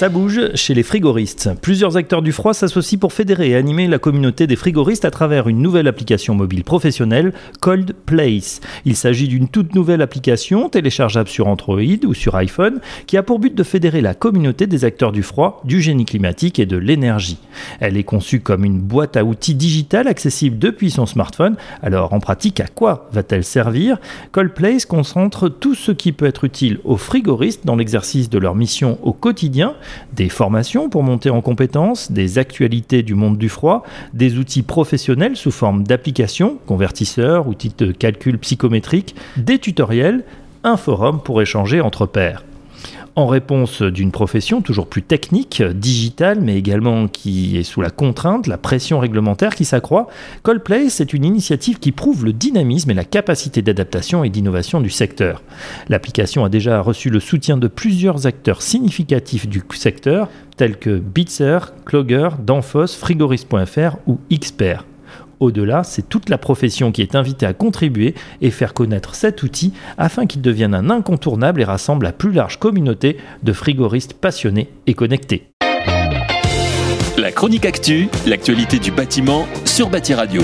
Ça bouge chez les frigoristes. Plusieurs acteurs du froid s'associent pour fédérer et animer la communauté des frigoristes à travers une nouvelle application mobile professionnelle, Cold Place. Il s'agit d'une toute nouvelle application téléchargeable sur Android ou sur iPhone qui a pour but de fédérer la communauté des acteurs du froid, du génie climatique et de l'énergie. Elle est conçue comme une boîte à outils digitale accessible depuis son smartphone. Alors en pratique, à quoi va-t-elle servir? Cold Place concentre tout ce qui peut être utile aux frigoristes dans l'exercice de leur mission au quotidien des formations pour monter en compétences, des actualités du monde du froid, des outils professionnels sous forme d'applications, convertisseurs, outils de calcul psychométrique, des tutoriels, un forum pour échanger entre pairs en réponse d'une profession toujours plus technique, digitale, mais également qui est sous la contrainte, la pression réglementaire qui s'accroît, Coldplay, c'est une initiative qui prouve le dynamisme et la capacité d'adaptation et d'innovation du secteur. L'application a déjà reçu le soutien de plusieurs acteurs significatifs du secteur, tels que Bitzer, Clogger, Danfoss, Frigorist.fr ou Xpert. Au-delà, c'est toute la profession qui est invitée à contribuer et faire connaître cet outil afin qu'il devienne un incontournable et rassemble la plus large communauté de frigoristes passionnés et connectés. La chronique actu, l'actualité du bâtiment sur Bâti Radio.